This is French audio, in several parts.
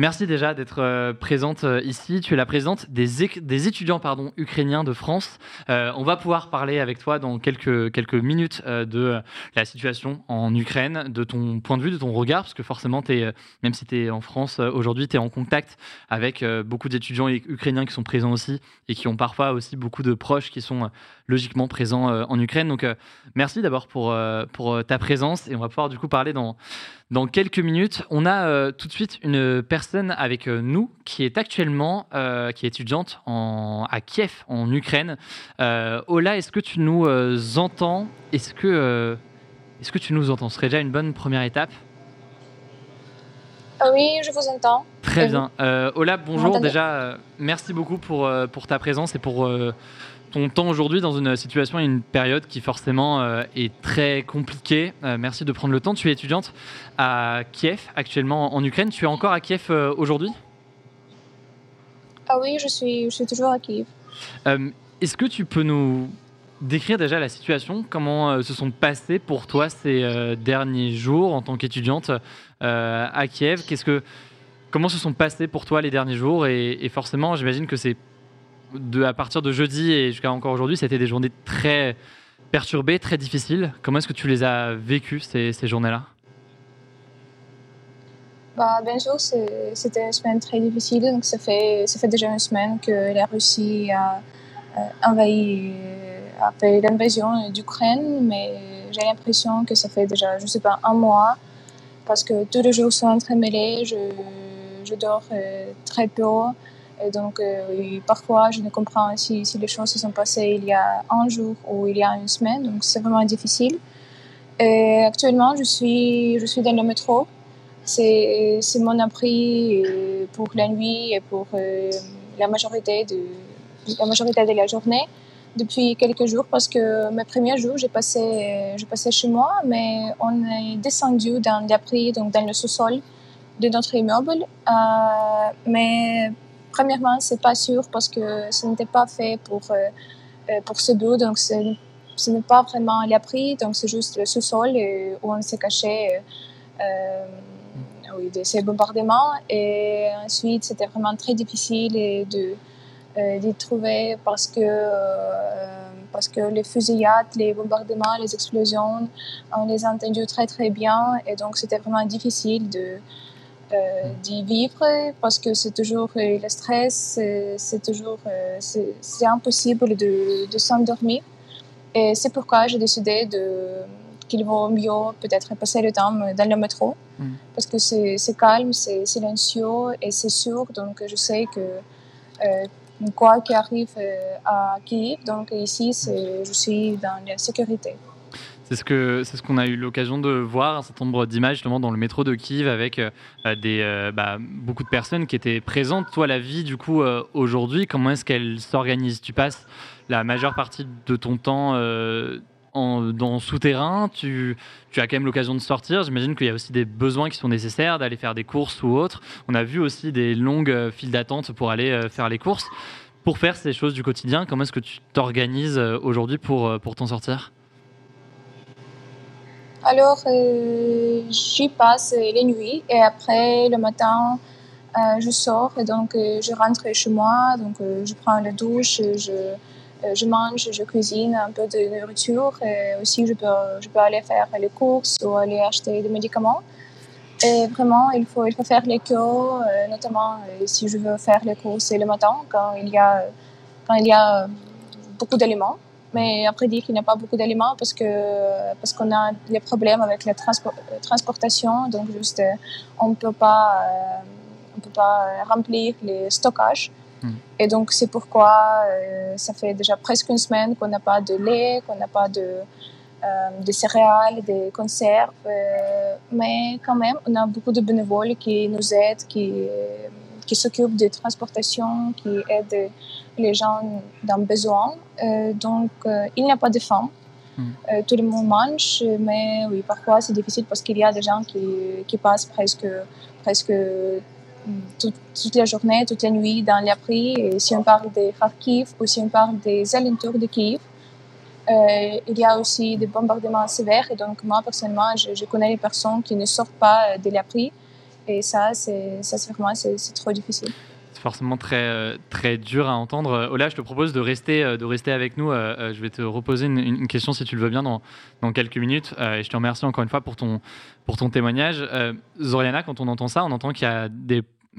Merci déjà d'être euh, présente ici. Tu es la présidente des, étudiants pardon, ukrainiens de France. on va pouvoir parler avec toi dans quelques, minutes de la situation en Ukraine, de ton point de vue, de ton regard, parce que forcément, es, même si tu es en France aujourd'hui, tu es en contact avec beaucoup d'étudiants ukrainiens qui sont présents aussi et qui ont parfois aussi beaucoup de proches qui sont euh, logiquement présents euh, en Ukraine. Donc euh, merci d'abord pour, pour ta présence et on va pouvoir du coup parler dans, dans quelques minutes. On a tout de suite une personne avec nous qui est actuellement qui est étudiante en, à Kiev en Ukraine. Ola, est-ce que tu nous entends? Est-ce que, est-ce que tu nous entends? Ce serait déjà une bonne première étape. Ah oui, je vous entends. Très bien. Euh, Ola, bonjour. Déjà, euh, merci beaucoup pour, euh, pour ta présence et pour ton temps aujourd'hui dans une situation et une période qui forcément est très compliquée. merci de prendre le temps. Tu es étudiante à Kiev, actuellement en Ukraine. Tu es encore à Kiev aujourd'hui? Ah oui, je suis, je suis toujours à Kiev. Est-ce que tu peux nous décrire déjà la situation, comment se sont passés pour toi ces derniers jours en tant qu'étudiante à Kiev? Qu'est-ce que Comment se sont passés pour toi les derniers jours? Et, forcément, j'imagine que c'est à partir de jeudi et jusqu'à encore aujourd'hui, c'était des journées très perturbées, très difficiles. Comment est-ce que tu les as vécues ces, journées-là? Bah, Bien sûr, c'était une semaine très difficile. Donc ça fait déjà une semaine que la Russie a envahi, a fait l'invasion d'Ukraine, mais j'ai l'impression que ça fait déjà, je sais pas, un mois parce que tous les jours sont entremêlés. Je, je dors euh, très peu. Donc, euh, parfois, je ne comprends si, si les choses se sont passées il y a un jour ou il y a une semaine. Donc, c'est vraiment difficile. Actuellement, je suis, je suis dans le métro. C'est mon abri euh, pour la nuit et pour la, majorité de, la majorité de la journée depuis quelques jours parce que mes premiers jours, j'ai passé, je passais chez moi, mais on est descendu dans l'abri, donc dans le sous-sol de notre immeuble. Euh, mais premièrement, c'est pas sûr parce que ce n'était pas fait pour, euh, euh, pour ce but, donc ce n'est pas vraiment l'abri, donc c'est juste le sous-sol où on s'est caché oui, de ces bombardements. Et ensuite, c'était vraiment très difficile de d'y trouver parce que parce que les fusillades, les bombardements, les explosions, on les a entendus très très bien et donc c'était vraiment difficile de euh, d'y vivre parce que c'est toujours euh, le stress, c'est toujours euh, c'est impossible de, de s'endormir. Et c'est pourquoi j'ai décidé de qu'il vaut mieux peut-être passer le temps dans le métro mm. parce que c'est calme, c'est silencieux et c'est sûr. Donc je sais que quoi qu'il arrive à Kiev, donc ici je suis dans la sécurité. C'est ce que c'est ce qu'on a eu l'occasion de voir un certain nombre d'images justement dans le métro de Kiev avec euh, des euh, bah, beaucoup de personnes qui étaient présentes. Toi, la vie du coup euh, aujourd'hui, comment est-ce qu'elle s'organise? Tu passes la majeure partie de ton temps en, dans souterrain. Tu, as quand même l'occasion de sortir. J'imagine qu'il y a aussi des besoins qui sont nécessaires d'aller faire des courses ou autres. On a vu aussi des longues files d'attente pour aller faire les courses. Pour faire ces choses du quotidien, comment est-ce que tu t'organises aujourd'hui pour, pour t'en sortir? Alors, euh, j'y passe les nuits et après, le matin, euh, je sors et donc euh, je rentre chez moi. Donc, je prends la douche, je, je mange, je cuisine un peu de nourriture. Et aussi, je peux, je peux aller faire les courses ou aller acheter des médicaments. Et vraiment, il faut, il faut faire les cours, notamment si je veux faire les courses le matin, quand il y a, quand il y a beaucoup d'aliments. Mais après dire qu'il n'y a pas beaucoup d'aliments parce que parce qu'on a des problèmes avec la transportation, donc juste euh, on peut pas euh, on peut pas remplir les stockages. Hmm. Et donc, c'est pourquoi ça fait déjà presque une semaine qu'on n'a pas de lait, qu'on n'a pas de, de céréales, des conserves. mais quand même, on a beaucoup de bénévoles qui nous aident, qui, qui s'occupent de transportation, qui aident les gens dans le besoin. donc, il n'y a pas de faim. Euh, tout le monde mange, mais oui, parfois c'est difficile parce qu'il y a des gens qui, qui passent presque, presque toute, la journée, toute la nuit dans l'abri. Et si on parle de Kharkiv ou si on parle des alentours de Kiev, euh, il y a aussi des bombardements sévères. Et donc, moi, personnellement, je, connais les personnes qui ne sortent pas de l'abri. Et ça, c'est vraiment c'est trop difficile forcément très, euh, très dur à entendre. Euh, Ola, je te propose de rester, euh, de rester avec nous. Je vais te reposer une, question, si tu le veux bien, dans, dans quelques minutes. Et je te remercie encore une fois pour ton, pour ton témoignage. Zoriana, quand on entend ça, on entend qu'il y a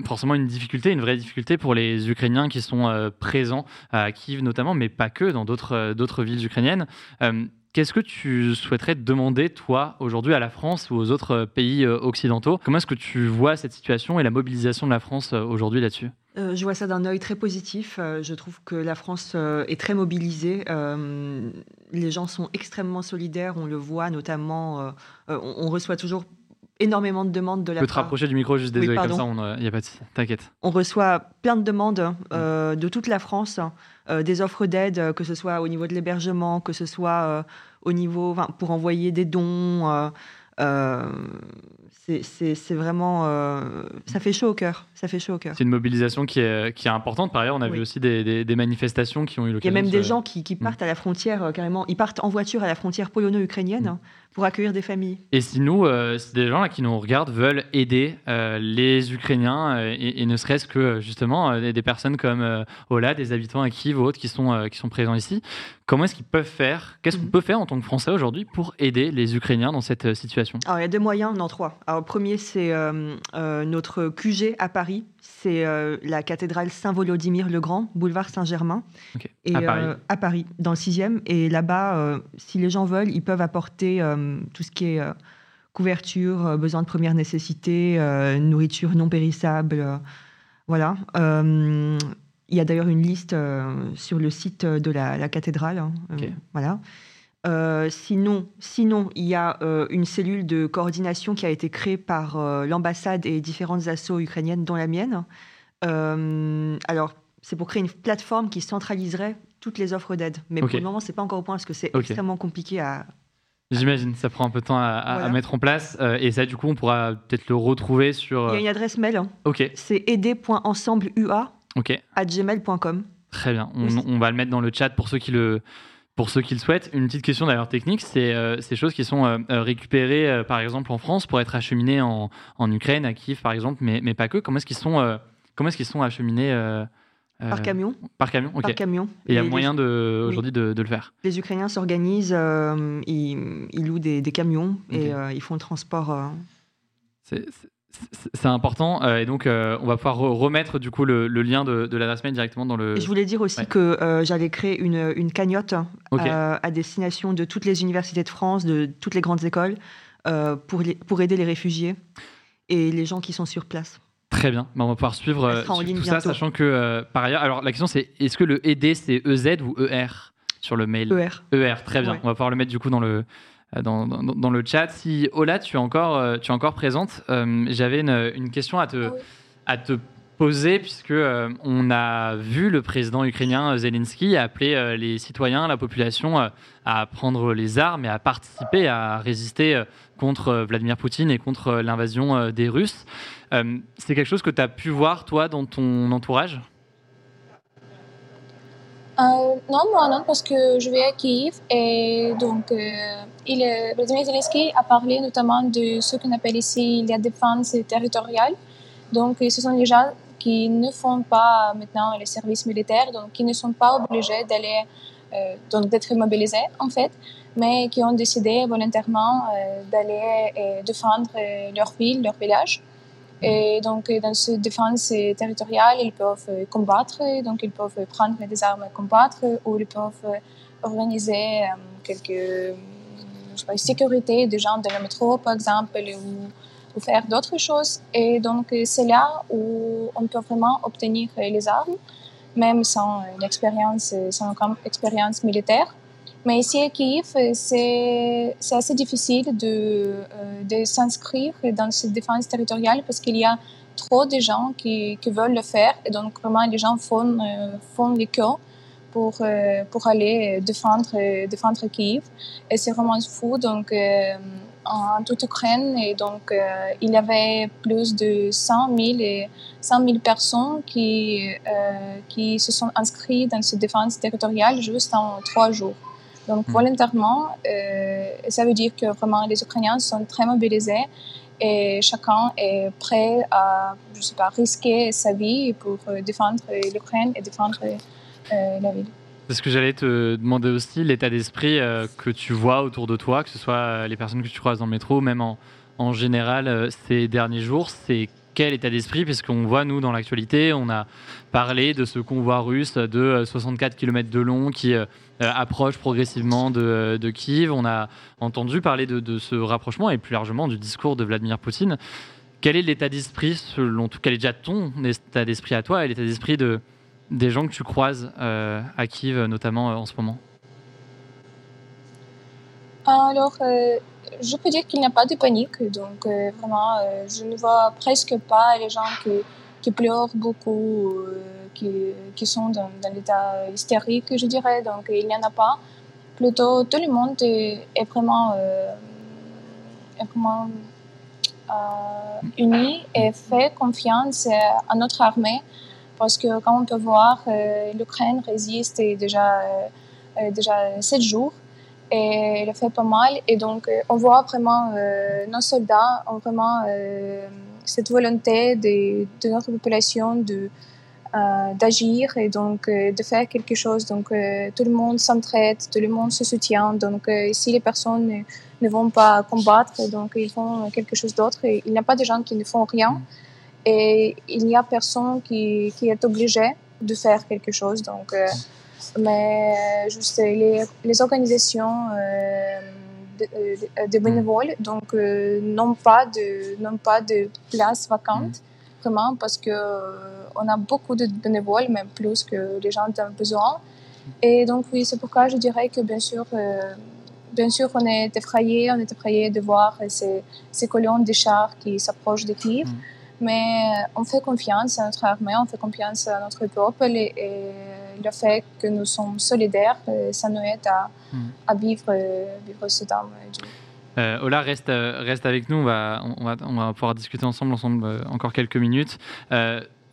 forcément une difficulté, une vraie difficulté pour les Ukrainiens qui sont présents à Kiev notamment, mais pas que, dans d'autres villes ukrainiennes. Qu'est-ce que tu souhaiterais demander, toi, aujourd'hui, à la France ou aux autres pays occidentaux? Comment est-ce que tu vois cette situation et la mobilisation de la France aujourd'hui là-dessus? Euh, je vois ça d'un œil très positif. Euh, je trouve que la France euh, est très mobilisée. les gens sont extrêmement solidaires. On le voit notamment. On, reçoit toujours énormément de demandes de la. Tu peux te rapprocher du micro, juste désolé, comme ça, il n'y a pas de. T'inquiète. On reçoit plein de demandes de toute la France, des offres d'aide, que ce soit au niveau de l'hébergement, que ce soit au niveau. pour envoyer des dons. C'est vraiment. ça fait chaud au cœur. Ça fait chaud au cœur. C'est une mobilisation qui est, qui est importante. Par ailleurs, on a vu aussi des, des, manifestations qui ont eu l'occasion. Il y a même des gens qui, qui partent mm. à la frontière, euh, carrément. Ils partent en voiture à la frontière polono-ukrainienne. Mm. pour accueillir des familles. Et si nous, euh, si des gens là qui nous regardent veulent aider euh, les Ukrainiens et, ne serait-ce que justement des, personnes comme Ola, des habitants à Kiev ou autres qui sont, qui sont présents ici, comment est-ce qu'ils peuvent faire Qu'est-ce qu'on mm. peut faire en tant que Français aujourd'hui pour aider les Ukrainiens dans cette situation Alors il y a deux moyens, non trois. Alors le premier c'est notre QG à Paris c'est euh, la cathédrale Saint-Volodymyr le Grand, boulevard Saint-Germain, et à Paris. Euh, à Paris, dans le 6e. Et là-bas, euh, si les gens veulent, ils peuvent apporter tout ce qui est couverture, besoins de première nécessité, nourriture non périssable, voilà. il y a d'ailleurs une liste sur le site de la, cathédrale, hein, voilà. Euh, sinon, sinon, il y a euh, une cellule de coordination qui a été créée par euh, l'ambassade et différentes assos ukrainiennes, dont la mienne. alors, c'est pour créer une plateforme qui centraliserait toutes les offres d'aide. Mais pour le moment, c'est pas encore au point parce que c'est extrêmement compliqué à. J'imagine, ça prend un peu de temps à, mettre en place. et ça, du coup, on pourra peut-être le retrouver sur. Il y a une adresse mail. Hein. Ok. C'est aider.ensembleua à gmail.com. Très bien. On, on, va le mettre dans le chat pour ceux qui le, pour ceux qui le souhaitent, une petite question d'ailleurs technique, c'est euh, ces choses qui sont euh, euh, récupérées par exemple en France pour être acheminées en, en, Ukraine, à Kiev par exemple, mais, mais pas que. Comment est-ce qu'ils sont, comment est-ce qu'ils sont acheminés par camion. Par camion, ok. Par camion. Et il y a moyen de, aujourd'hui de, de, le faire. Les Ukrainiens s'organisent, ils, ils, louent des, des camions et ils font le transport. C'est c'est important euh, et donc euh, on va pouvoir remettre du coup le, lien de, de l'adresse mail directement dans le. je voulais dire aussi que euh, j'allais créer une, une cagnotte à destination de toutes les universités de France, de toutes les grandes écoles, pour, pour aider les réfugiés et les gens qui sont sur place. Très bien, bah, on va pouvoir suivre tout ça, sachant que par ailleurs, alors la question c'est est-ce que le aider c'est EZ ou ER sur le mail ER. ER, très bien. On va pouvoir le mettre du coup dans le euh, dans, dans, le chat. Si Ola, tu es encore, euh, tu es encore présente, euh, j'avais une, une, question à te, ah à te poser, puisque on a vu le président ukrainien Zelensky appeler les citoyens, la population à prendre les armes et à participer, à résister contre Vladimir Poutine et contre l'invasion des Russes. C'est quelque chose que tu as pu voir, toi, dans ton entourage? Euh, non, moi non, parce que je vais à Kiev et donc euh, il, Vladimir Zelensky a parlé notamment de ce qu'on appelle ici la défense territoriale. Donc ce sont les gens qui ne font pas maintenant le service militaire, donc qui ne sont pas obligés d'aller, euh, donc d'être mobilisés en fait, mais qui ont décidé volontairement d'aller défendre leur ville, leur village. Et donc, dans cette défense territoriale, ils peuvent combattre, donc ils peuvent prendre des armes et combattre, ou ils peuvent organiser euh, quelques je sais sécurité des gens dans le métro, par exemple, ou, ou faire d'autres choses. Et donc, c'est là où on peut vraiment obtenir les armes. même sans l'expérience, sans expérience militaire. Mais ici à Kiev, c'est assez difficile de, de s'inscrire dans cette défense territoriale parce qu'il y a trop de gens qui, qui, veulent le faire et donc vraiment les gens font, font les queues pour, euh, pour aller défendre, défendre Kiev. Et c'est vraiment fou. Donc, euh, en toute Ukraine, et donc, euh, il y avait plus de 100 000, et 100 000 personnes qui, qui se sont inscrites dans cette défense territoriale juste en trois jours. Donc, hmm. volontairement, ça veut dire que vraiment les Ukrainiens sont très mobilisés et chacun est prêt à, je sais pas, risquer sa vie pour défendre l'Ukraine et défendre euh, c'est ce que j'allais te demander aussi, l'état d'esprit euh, que tu vois autour de toi, que ce soit euh, les personnes que tu croises dans le métro, même en, en général ces derniers jours, c'est quel état d'esprit Puisqu'on voit, nous, dans l'actualité, on a parlé de ce convoi russe de 64 km de long qui approche progressivement de, Kiev. On a entendu parler de, ce rapprochement et plus largement du discours de Vladimir Poutine. Quel est l'état d'esprit, selon tout Quel est déjà ton état d'esprit à toi et l'état d'esprit de, des gens que tu croises euh, à Kiev, notamment euh, en ce moment? Alors, euh, je peux dire qu'il n'y a pas de panique. Donc, vraiment, je ne vois presque pas les gens qui, qui pleurent beaucoup, qui, qui, sont dans, l'état hystérique, je dirais. Donc, il n'y en a pas. Plutôt, tout le monde est, vraiment, est vraiment uni et fait confiance à notre armée parce que comme on peut voir, euh, l'Ukraine résiste déjà, euh, euh, déjà 7 jours et elle fait pas mal. Et donc, on voit vraiment nos soldats ont vraiment cette volonté de, notre population de d'agir et donc de faire quelque chose. Donc, tout le monde s'entraide, tout le monde se soutient. Donc, si les personnes ne, vont pas combattre, donc ils font quelque chose d'autre. Il n'y a pas de gens qui ne font rien. Et il n'y a personne qui, qui, est obligé de faire quelque chose. Donc, euh, mais juste les, les organisations euh, de, euh, de, bénévoles donc n'ont pas de n'ont pas de place vacante vraiment parce que on a beaucoup de bénévoles même plus que les gens ont besoin. Et donc oui c'est pourquoi je dirais que bien sûr bien sûr on est effrayé on est effrayé de voir ces, ces colonnes de chars qui s'approchent de Kiev mm. Mais euh, on fait confiance à notre armée, on fait confiance à notre peuple et, le fait que nous sommes solidaires, euh, ça nous aide à, hmm. à vivre, euh, vivre ce temps. Euh, Ola, reste, reste avec nous, on va, on, va, on va pouvoir discuter ensemble, ensemble encore quelques minutes.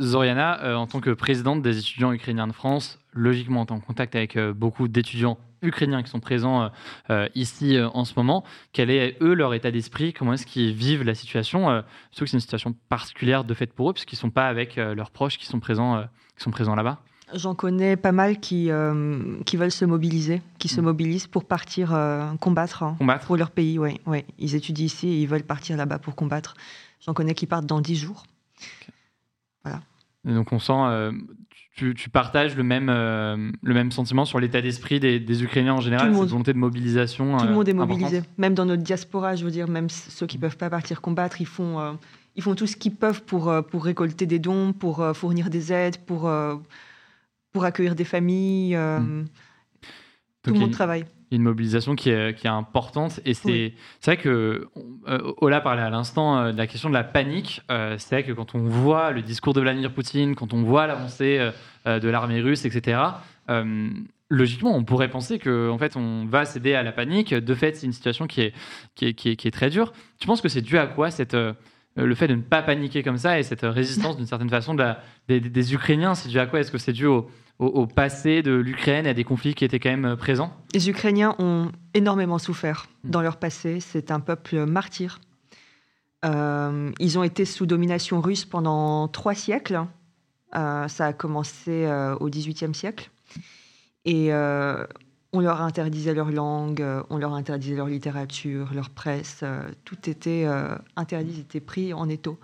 Zoriana, en tant que présidente des étudiants ukrainiens de France, logiquement, tu es en contact avec beaucoup d'étudiants ukrainiens qui sont présents euh, euh, ici euh, en ce moment. Quel est, eux, leur état d'esprit? Comment est-ce qu'ils vivent la situation? Surtout que c'est une situation particulière de fait pour eux, puisqu'ils ne sont pas avec leurs proches qui sont présents, qui sont présents là-bas. J'en connais pas mal qui, qui veulent se mobiliser, qui se mm. mobilisent pour partir hein, combattre, pour leur pays. Ouais, ouais. Ils étudient ici et ils veulent partir là-bas pour combattre. J'en connais qui partent dans dix jours. Voilà. donc on sent, tu, partages le même, euh, le même sentiment sur l'état d'esprit des, Ukrainiens en général, cette volonté de mobilisation Tout le monde est euh, mobilisé, même dans notre diaspora, je veux dire, même ceux qui ne peuvent pas partir combattre, ils font, euh, ils font tout ce qu'ils peuvent pour, pour récolter des dons, pour fournir des aides, pour, pour accueillir des familles. Hmm. Tout le monde travaille une mobilisation qui est, qui est importante. Et c'est vrai que euh, Ola parlait à l'instant euh, de la question de la panique. Euh, c'est vrai que quand on voit le discours de Vladimir Poutine, quand on voit l'avancée de l'armée russe, etc., logiquement, on pourrait penser qu'en en fait, on va céder à la panique. De fait, c'est une situation qui est, qui est, qui est, très dure. Tu penses que c'est dû à quoi cette, le fait de ne pas paniquer comme ça et cette résistance d'une certaine façon de la, des, des, Ukrainiens C'est dû à quoi? Est-ce que c'est dû au au, passé de l'Ukraine et à des conflits qui étaient quand même euh, présents? Les Ukrainiens ont énormément souffert hmm. dans leur passé. C'est un peuple martyr. Euh, ils ont été sous domination russe pendant trois siècles. Euh, ça a commencé au XVIIIe siècle. Et on leur interdisait leur langue, on leur interdisait leur littérature, leur presse. tout était interdit, ils étaient pris en étau.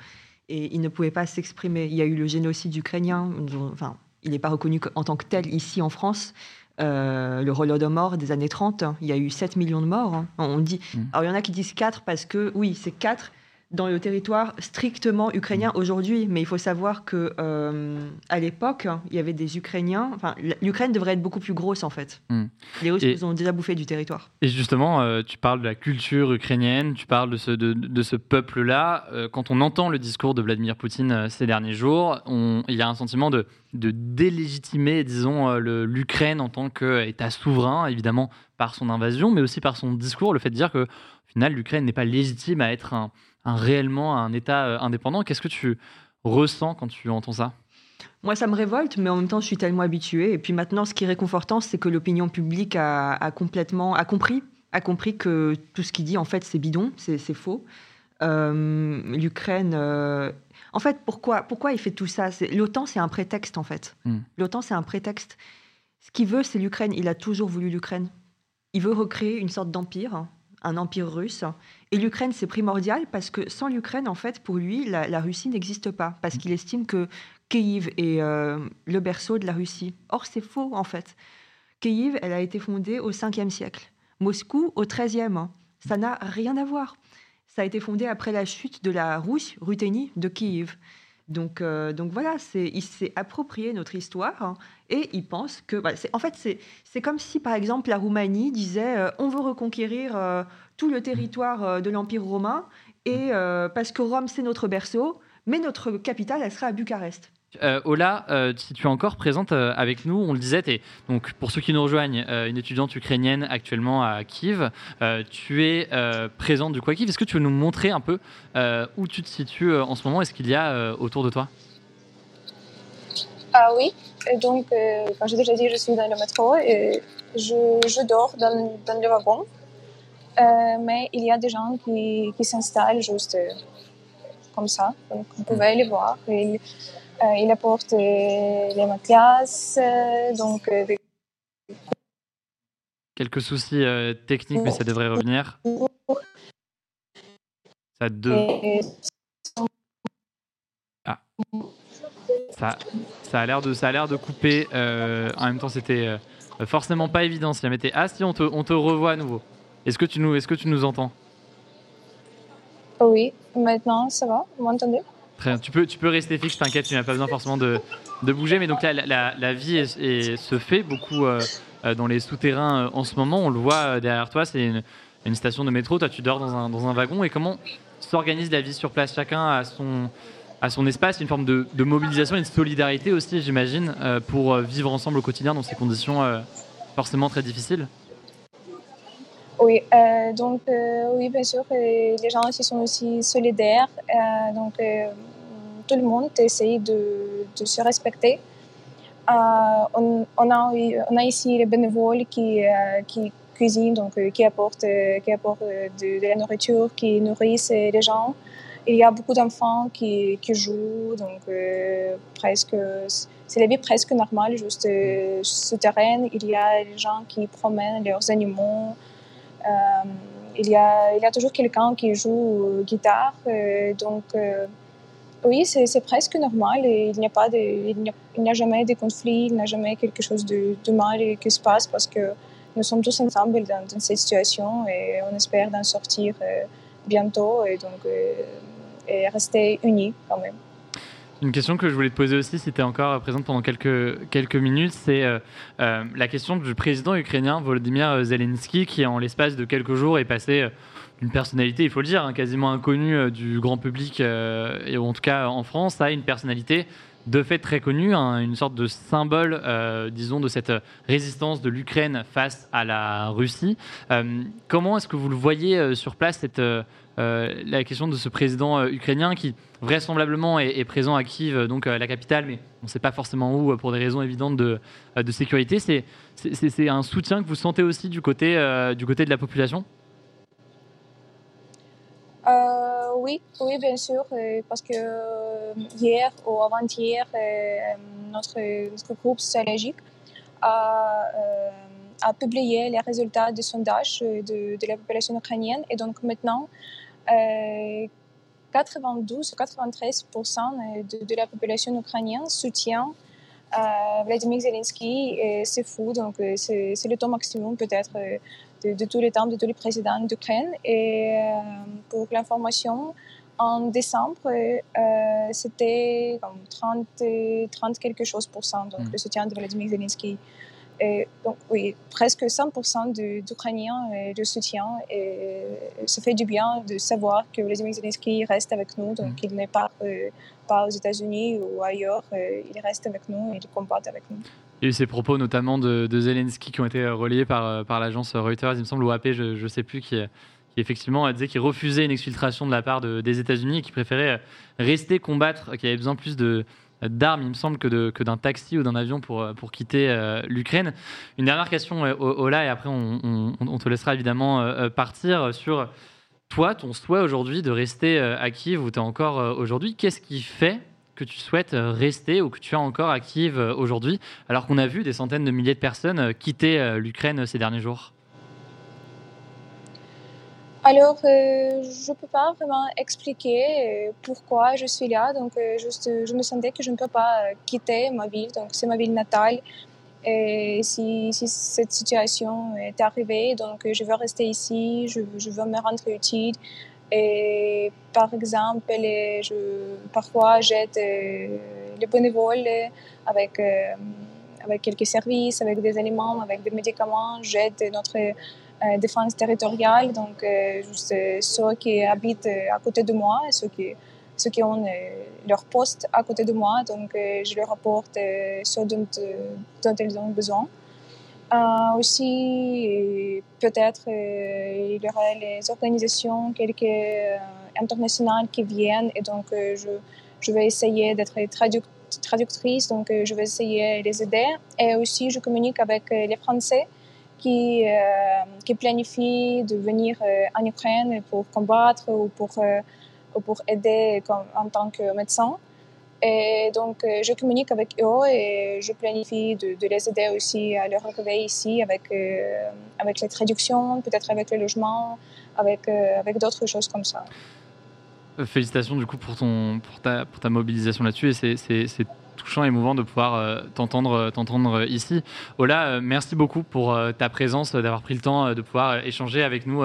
Et ils ne pouvaient pas s'exprimer. Il y a eu le génocide ukrainien. Enfin, il n'est pas reconnu en tant que tel ici en France. Euh, le Holodomor des années 30, il y a eu 7 millions de morts. Hein. On dit, mm. alors il y en a qui disent 4 parce que, oui, c'est 4, dans le territoire strictement ukrainien aujourd'hui. Mais il faut savoir que euh, à l'époque, il y avait des Ukrainiens. Enfin, l'Ukraine devrait être beaucoup plus grosse en fait. Hmm. Les Russes ont déjà bouffé du territoire. Et justement, euh, tu parles de la culture ukrainienne, tu parles de ce, de, ce peuple-là. Euh, quand on entend le discours de Vladimir Poutine ces derniers jours, il y a un sentiment de, de délégitimer, disons, l'Ukraine en tant qu'État souverain, évidemment par son invasion, mais aussi par son discours, le fait de dire que au final, l'Ukraine n'est pas légitime à être un un, réellement un État euh, indépendant. Qu'est-ce que tu ressens quand tu entends ça? Moi, ça me révolte, mais en même temps, je suis tellement habituée. Et puis maintenant, ce qui est réconfortant, c'est que l'opinion publique a, complètement a compris, a compris que tout ce qu'il dit, en fait, c'est bidon, c'est faux. Euh, L'Ukraine. Euh, en fait, pourquoi, pourquoi il fait tout ça? L'OTAN, c'est un prétexte, en fait. Hmm. L'OTAN, c'est un prétexte. Ce qu'il veut, c'est l'Ukraine. Il a toujours voulu l'Ukraine. Il veut recréer une sorte d'empire, un empire russe. Et l'Ukraine, c'est primordial parce que sans l'Ukraine, en fait, pour lui, la, Russie n'existe pas. Parce qu'il estime que Kiev est euh, le berceau de la Russie. Or, c'est faux, en fait. Kiev, elle a été fondée au 5e siècle. Moscou, au 13e. Ça n'a rien à voir. Ça a été fondé après la chute de la Russe, Ruthénie, de Kiev. Donc, euh, donc voilà, il s'est approprié notre histoire hein, et il pense que. En fait, c'est comme si, par exemple, la Roumanie disait euh, on veut reconquérir euh, tout le territoire de l'Empire romain, et parce que Rome, c'est notre berceau, mais notre capitale, elle sera à Bucarest. Euh, Ola, euh, si tu es encore présente euh, avec nous, on le disait, es, donc pour ceux qui nous rejoignent, une étudiante ukrainienne actuellement à Kiev. tu es présente du coup à Kiev? Est-ce que tu veux nous montrer un peu où tu te situes en ce moment? Et ce qu'il y a autour de toi? Ah oui, donc comme j'ai déjà dit, je suis dans le métro et je, dors dans, le wagon. mais il y a des gens qui, s'installent juste comme ça. Donc, on pouvait les voir. Euh, il apporte euh, les matelas, euh, donc Quelques soucis techniques, mais ça devrait revenir. Ça ah. Ça, ça a l'air de, ça a l'air de couper. en même temps, c'était forcément pas évident si la Ah si, on te, on te revoit à nouveau. Est-ce que tu nous, est-ce que tu nous entends? Oui, maintenant ça va. Vous m'entendez? Tu peux, rester fixe, t'inquiète, tu n'as pas besoin forcément de, bouger. Mais donc là, la, vie se fait beaucoup euh, euh, dans les souterrains euh, en ce moment. On le voit derrière toi, c'est une, station de métro. Toi, tu dors dans un, wagon. Et comment s'organise la vie sur place? Chacun a son, à son espace, une forme de, de mobilisation et de solidarité aussi, j'imagine, pour vivre ensemble au quotidien dans ces conditions forcément très difficiles? Oui, donc oui, bien sûr, les gens aussi sont aussi solidaires. donc tout le monde essaye de, se respecter. Euh, on, a, ici les bénévoles qui, euh, cuisinent, donc euh, qui apportent, qui apportent de, la nourriture, qui nourrissent les gens. Il y a beaucoup d'enfants qui, jouent, donc presque, c'est la vie presque normale, juste ce terrain. Il y a des gens qui promènent leurs animaux. il, y a, il y a toujours quelqu'un qui joue guitare, donc oui, c'est presque normal et il n'y a a, jamais de conflit, il n'y a jamais quelque chose de, de, mal qui se passe parce que nous sommes tous ensemble dans, cette situation et on espère d'en sortir euh, bientôt et donc euh, rester unis quand même. Une question que je voulais te poser aussi, si tu es encore présente pendant quelques, quelques minutes, c'est euh, la question du président ukrainien Volodymyr Zelensky qui, en l'espace de quelques jours, est passé une personnalité, il faut le dire, hein, quasiment inconnue euh, du grand public, euh, et en tout cas en France, a une personnalité de fait très connue, hein, une sorte de symbole, euh, disons, de cette résistance de l'Ukraine face à la Russie. comment est-ce que vous le voyez sur place, cette, la question de ce président ukrainien qui vraisemblablement est, présent à Kiev, donc la capitale, mais on ne sait pas forcément où pour des raisons évidentes de, sécurité. C'est un soutien que vous sentez aussi du côté, du côté de la population? Euh, oui, oui, bien sûr, euh, parce que euh, hier ou avant-hier, notre, notre, groupe sociologique a, a, publié les résultats du sondage de, la population ukrainienne. Et donc maintenant, 92 93 de, de, la population ukrainienne soutient Vladimir Zelensky. C'est fou, donc c'est le taux maximum peut-être de, tous les temps de tous les présidents d'Ukraine. Et euh, pour l'information, en décembre, c'était comme 30, 30 quelque chose pour cent, donc mm. le soutien de Vladimir Zelensky. Et donc oui, presque 100% d'Ukrainiens le soutien. Et ça fait du bien de savoir que Vladimir Zelensky reste avec nous, donc mm. il n'est pas, pas aux États-Unis ou ailleurs, il reste avec nous et il combat avec nous. Il y a eu ces propos notamment de, Zelensky qui ont été relayés par, par l'agence Reuters, il me semble, ou AP, je ne sais plus, qui, qui effectivement disait qu'il refusait une exfiltration de la part des États-Unis et qui préférait rester combattre, qu'il avait besoin plus de d'armes, il me semble, que, d'un taxi ou d'un avion pour, quitter euh, l'Ukraine. Une dernière question, euh, Ola, et après on, te laissera évidemment euh, partir sur toi, ton souhait aujourd'hui de rester à Kiev où tu es encore aujourd'hui. Qu'est-ce qui fait que tu souhaites rester ou que tu es encore à Kiev aujourd'hui, alors qu'on a vu des centaines de milliers de personnes quitter l'Ukraine ces derniers jours? Alors, euh, je ne peux pas vraiment expliquer euh, pourquoi je suis là. Donc, euh, juste, je me sentais que je ne peux pas quitter ma ville. Donc, c'est ma ville natale. Et si, cette situation est arrivée, donc je veux rester ici, je veux me rendre utile. Et par exemple, je, parfois j'aide les bénévoles avec, avec quelques services, avec des aliments, avec des médicaments. J'aide notre euh, défense territoriale, donc euh, juste euh, ceux qui habitent à côté de moi, ceux qui, ceux qui ont leur poste à côté de moi, donc je leur apporte ce dont, dont ils ont besoin. Aussi, peut-être il y aura les organisations quelques internationales qui viennent et donc je, je vais essayer d'être traductrice, donc je vais essayer de les aider. Et aussi, je communique avec les Français qui, euh, qui planifient de venir euh, en Ukraine pour combattre ou pour, euh, ou pour aider en tant que médecin. Et donc, je communique avec eux et je planifie de, les aider aussi à leur arriver ici avec, avec les traductions, peut-être avec le logement, avec, avec d'autres choses comme ça. Félicitations du coup pour, ton, pour, ta, pour ta mobilisation là-dessus et c'est touchant et émouvant de pouvoir euh, t'entendre euh, t'entendre euh, ici. Ola, merci beaucoup pour ta présence, d'avoir pris le temps de pouvoir échanger avec nous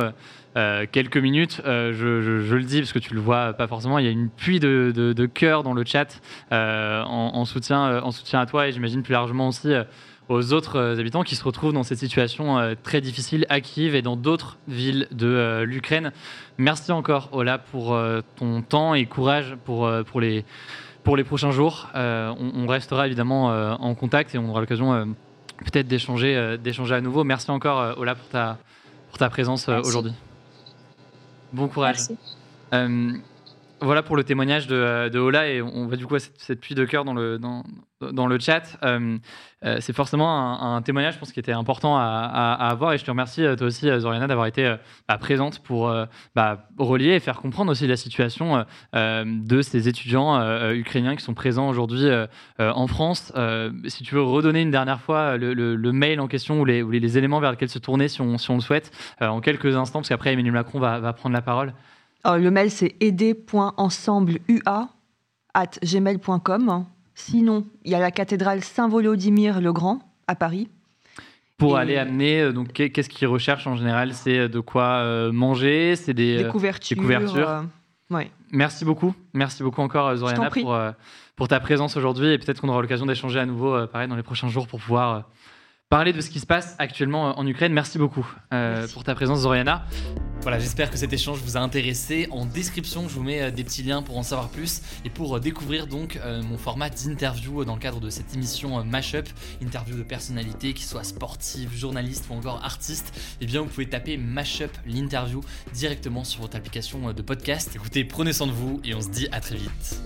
quelques minutes. Je, le dis parce que tu le vois pas forcément, il y a une pluie de, de, cœur dans le chat en, soutien, en soutien à toi et j'imagine plus largement aussi aux autres habitants qui se retrouvent dans cette situation très difficile à Kiev et dans d'autres villes de l'Ukraine. Merci encore, Ola, pour ton temps et courage pour, pour les pour les prochains jours. Euh, on, restera évidemment euh, en contact et on aura l'occasion euh, peut-être d'échanger, d'échanger à nouveau. Merci encore, Ola, pour ta, pour ta présence aujourd'hui. Bon courage. Merci voilà pour le témoignage de, de, Ola et on va du coup à cette, pluie de cœur dans le, chat. Euh, euh, c'est forcément un, témoignage, je pense, qui était important à, avoir et je te remercie euh, toi aussi, Zoriana, d'avoir été bah, présente pour bah, relier et faire comprendre aussi la situation de ces étudiants ukrainiens qui sont présents aujourd'hui en France. si tu veux redonner une dernière fois le, mail en question ou les, éléments vers lesquels se tourner si on, le souhaite en quelques instants, parce qu'après Emmanuel Macron va prendre la parole. Oh, le mail, c'est aider.ensembleua.gmail.com. Sinon, il y a la cathédrale Saint-Volodymyr le Grand à Paris. Pour aller amener, euh, donc qu'est-ce qu'ils recherchent en général? C'est euh, de quoi euh, manger? C'est des, couvertures. Merci beaucoup. Merci beaucoup encore, Zoriana, pour, pour ta présence aujourd'hui. Et peut-être qu'on aura l'occasion d'échanger à nouveau, pareil, dans les prochains jours pour pouvoir parler de ce qui se passe actuellement en Ukraine. Merci beaucoup euh, pour ta présence, Zoriana. Voilà, j'espère que cet échange vous a intéressé. En description, je vous mets euh, des petits liens pour en savoir plus et pour euh, découvrir donc mon format d'interview dans le cadre de cette émission Mashup, interview de personnalités, qui soient sportives, journalistes ou encore artistes. Eh bien, vous pouvez taper Mashup l'interview directement sur votre application de podcast. Écoutez, prenez soin de vous et on se dit à très vite.